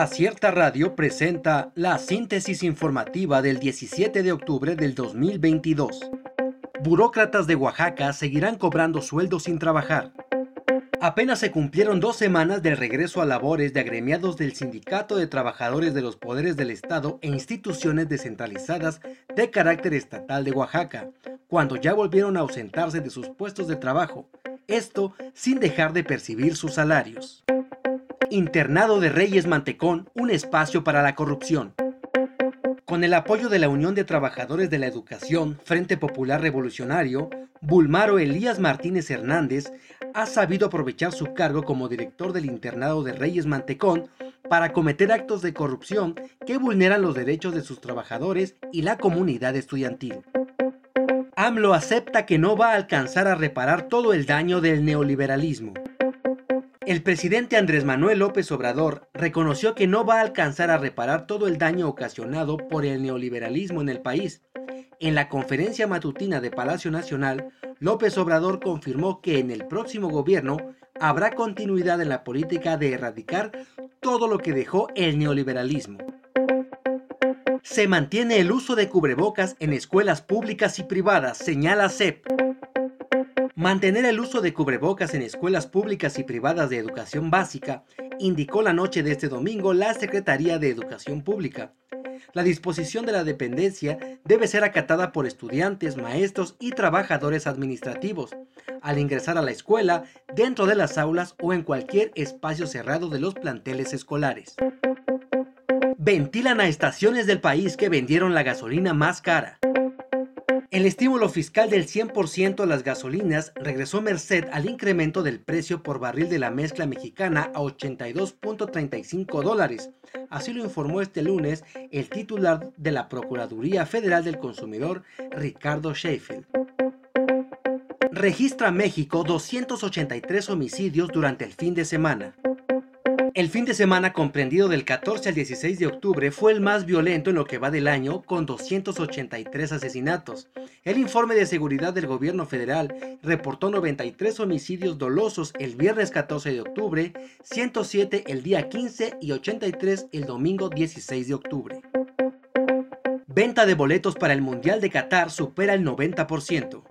Acierta Radio presenta la síntesis informativa del 17 de octubre del 2022. Burócratas de Oaxaca seguirán cobrando sueldos sin trabajar. Apenas se cumplieron dos semanas del regreso a labores de agremiados del Sindicato de Trabajadores de los Poderes del Estado e instituciones descentralizadas de carácter estatal de Oaxaca, cuando ya volvieron a ausentarse de sus puestos de trabajo, esto sin dejar de percibir sus salarios. Internado de Reyes Mantecón, un espacio para la corrupción. Con el apoyo de la Unión de Trabajadores de la Educación, Frente Popular Revolucionario, Bulmaro Elías Martínez Hernández ha sabido aprovechar su cargo como director del internado de Reyes Mantecón para cometer actos de corrupción que vulneran los derechos de sus trabajadores y la comunidad estudiantil. AMLO acepta que no va a alcanzar a reparar todo el daño del neoliberalismo. El presidente Andrés Manuel López Obrador reconoció que no va a alcanzar a reparar todo el daño ocasionado por el neoliberalismo en el país. En la conferencia matutina de Palacio Nacional, López Obrador confirmó que en el próximo gobierno habrá continuidad en la política de erradicar todo lo que dejó el neoliberalismo. Se mantiene el uso de cubrebocas en escuelas públicas y privadas, señala CEP. Mantener el uso de cubrebocas en escuelas públicas y privadas de educación básica, indicó la noche de este domingo la Secretaría de Educación Pública la disposición de la dependencia debe ser acatada por estudiantes, maestros y trabajadores administrativos al ingresar a la escuela, dentro de las aulas o en cualquier espacio cerrado de los planteles escolares. Ventilan a estaciones del país que vendieron la gasolina más cara. El estímulo fiscal del 100% a las gasolinas regresó merced al incremento del precio por barril de la mezcla mexicana a 82.35 dólares. Así lo informó este lunes el titular de la Procuraduría Federal del Consumidor, Ricardo Sheffield. Registra México 283 homicidios durante el fin de semana. El fin de semana comprendido del 14 al 16 de octubre fue el más violento en lo que va del año, con 283 asesinatos. El informe de seguridad del gobierno federal reportó 93 homicidios dolosos el viernes 14 de octubre, 107 el día 15 y 83 el domingo 16 de octubre. Venta de boletos para el Mundial de Qatar supera el 90%.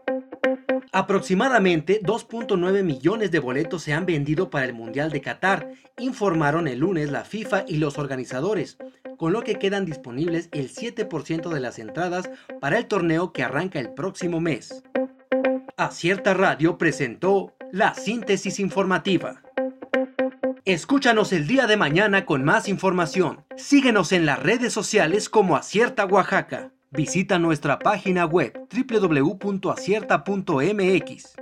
Aproximadamente 2.9 millones de boletos se han vendido para el Mundial de Qatar, informaron el lunes la FIFA y los organizadores, con lo que quedan disponibles el 7% de las entradas para el torneo que arranca el próximo mes. Acierta Radio presentó la síntesis informativa. Escúchanos el día de mañana con más información. Síguenos en las redes sociales como Acierta Oaxaca. Visita nuestra página web www.acierta.mx.